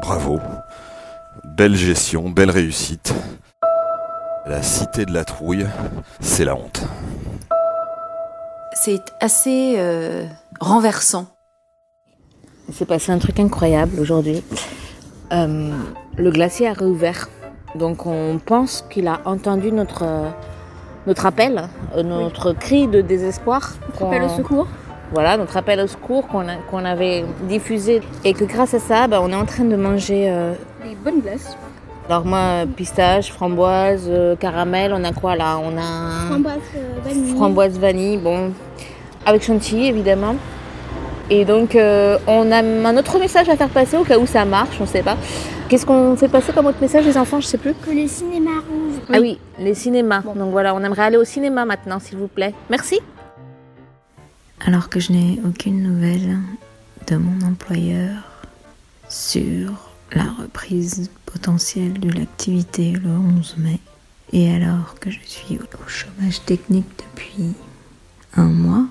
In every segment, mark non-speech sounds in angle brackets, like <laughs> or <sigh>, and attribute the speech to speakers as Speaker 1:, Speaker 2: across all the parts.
Speaker 1: bravo. Belle gestion, belle réussite. La cité de la trouille, c'est la honte.
Speaker 2: C'est assez euh, renversant.
Speaker 3: Il s'est passé un truc incroyable aujourd'hui. Euh, le glacier a réouvert. Donc on pense qu'il a entendu notre, euh, notre appel, euh, notre cri de désespoir.
Speaker 4: Notre appel au secours
Speaker 3: Voilà, notre appel au secours qu'on avait diffusé. Et que grâce à ça, ben, on est en train de manger... euh,
Speaker 4: Des bonnes glaces.
Speaker 3: alors moi, pistache, framboise, euh, caramel, on a quoi là? On a
Speaker 4: Framboise euh, vanille.
Speaker 3: framboise vanille, bon, avec chantilly évidemment. Et donc euh, on a un autre message à faire passer au cas où ça marche, on sait pas. Qu'est-ce qu'on fait passer comme autre message les enfants, je sais plus.
Speaker 4: Que les cinémas rouvrent.
Speaker 3: Ah oui, les cinémas. Donc voilà, on aimerait aller au cinéma maintenant, s'il vous plaît. Merci.
Speaker 5: Alors que je n'ai aucune nouvelle de mon employeur sur la reprise potentielle de l'activité le 11 mai, et alors que je suis au chômage technique depuis un mois,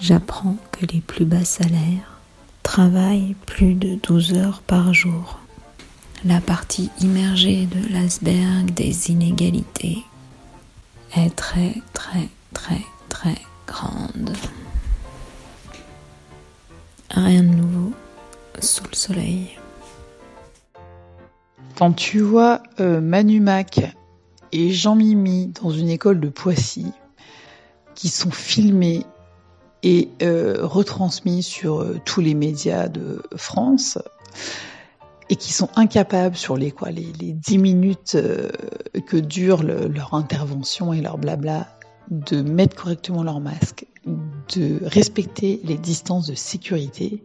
Speaker 5: j'apprends que les plus bas salaires travaillent plus de 12 heures par jour. La partie immergée de l'iceberg des inégalités est très très très très grande. Rien de nouveau sous le soleil.
Speaker 6: Quand tu vois euh, Manu Mac et Jean-Mimi dans une école de Poissy, qui sont filmés et euh, retransmis sur euh, tous les médias de France, et qui sont incapables sur les quoi les, les 10 minutes euh, que dure le- leur intervention et leur blabla de mettre correctement leur masque, de respecter les distances de sécurité,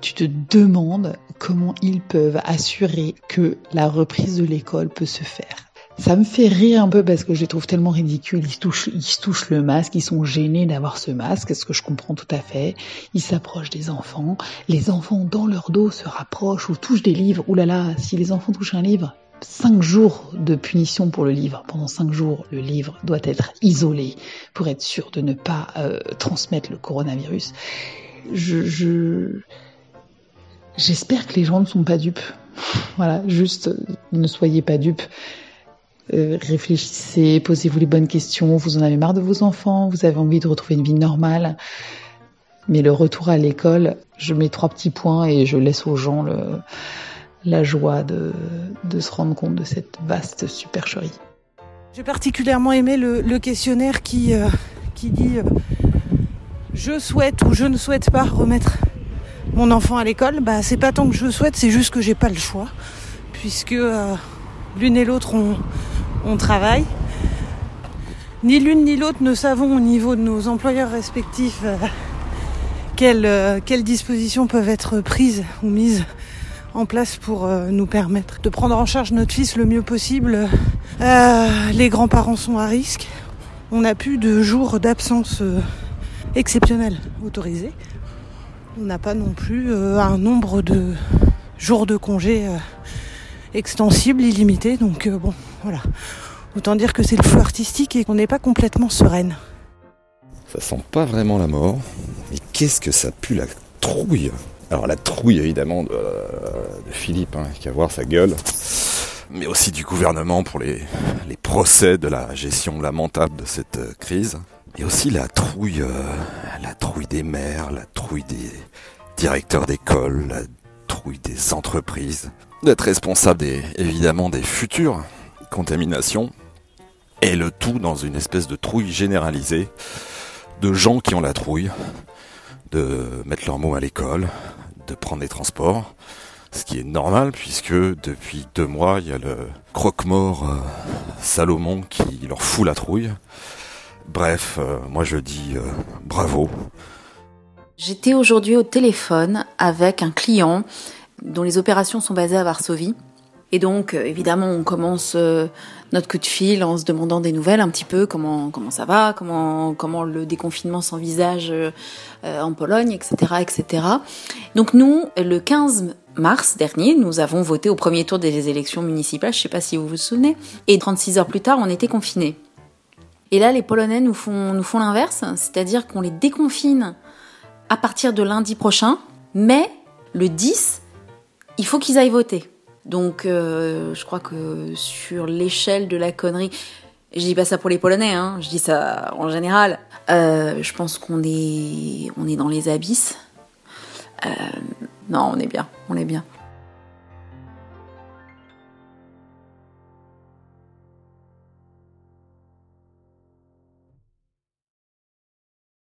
Speaker 6: tu te demandes comment ils peuvent assurer que la reprise de l'école peut se faire. Ça me fait rire un peu parce que je les trouve tellement ridicules. Ils se touchent, ils se touchent le masque, ils sont gênés d'avoir ce masque, ce que je comprends tout à fait. Ils s'approchent des enfants. Les enfants dans leur dos se rapprochent ou touchent des livres. Ouh là là, si les enfants touchent un livre, cinq jours de punition pour le livre. Pendant cinq jours, le livre doit être isolé pour être sûr de ne pas euh, transmettre le coronavirus. Je, je, J'espère que les gens ne sont pas dupes. <laughs> Voilà, juste euh, ne soyez pas dupes. Euh, réfléchissez, posez-vous les bonnes questions. Vous en avez marre de vos enfants, vous avez envie de retrouver une vie normale. Mais le retour à l'école, je mets trois petits points et je laisse aux gens le, la joie de, se rendre compte de cette vaste supercherie.
Speaker 7: J'ai particulièrement aimé le, questionnaire qui, euh, dit euh, je souhaite ou je ne souhaite pas remettre mon enfant à l'école. Bah, c'est pas tant que je souhaite, c'est juste que j'ai pas le choix, puisque euh, l'une et l'autre on, on travaille. Ni l'une ni l'autre ne savons au niveau de nos employeurs respectifs quelles dispositions peuvent être prises ou mises en place pour euh, nous permettre de prendre en charge notre fils le mieux possible. Euh, les grands-parents sont à risque. On n'a plus de jours d'absence euh, exceptionnels autorisés. On n'a pas non plus un nombre de jours de congé extensible, illimité. Donc bon, voilà. Autant dire que c'est le feu artistique et qu'on n'est pas complètement sereine.
Speaker 1: Ça sent pas vraiment la mort. Mais qu'est-ce que ça pue la trouille? Alors la trouille évidemment de, de Philippe, hein, qui a voir sa gueule. Mais aussi du gouvernement pour les, les procès de la gestion lamentable de cette euh, crise. Et aussi la trouille, euh, la trouille des maires, la trouille des directeurs d'école, la trouille des entreprises. D'être responsable des, évidemment des futures contaminations. Et le tout dans une espèce de trouille généralisée de gens qui ont la trouille de mettre leurs mots à l'école, de prendre des transports, ce qui est normal puisque depuis deux mois il y a le croque-mort euh, Salomon qui leur fout la trouille. Bref, euh, moi je dis euh, bravo.
Speaker 2: J'étais aujourd'hui au téléphone avec un client dont les opérations sont basées à Varsovie. Et donc, euh, évidemment, on commence euh, notre coup de fil en se demandant des nouvelles un petit peu, comment comment ça va, comment comment le déconfinement s'envisage euh, en Pologne, etc., etc. Donc nous, le 15 mars dernier, nous avons voté au premier tour des élections municipales. Je sais pas si vous vous souvenez. Et 36 heures plus tard, on était confinés. Et là, les Polonais nous font nous font l'inverse, c'est-à-dire qu'on les déconfine à partir de lundi prochain, mais le 10, il faut qu'ils aillent voter. Donc, euh, je crois que sur l'échelle de la connerie, je dis pas ça pour les Polonais, hein, je dis ça en général. Euh, je pense qu'on est, on est dans les abysses. Euh, non, on est bien, on est bien.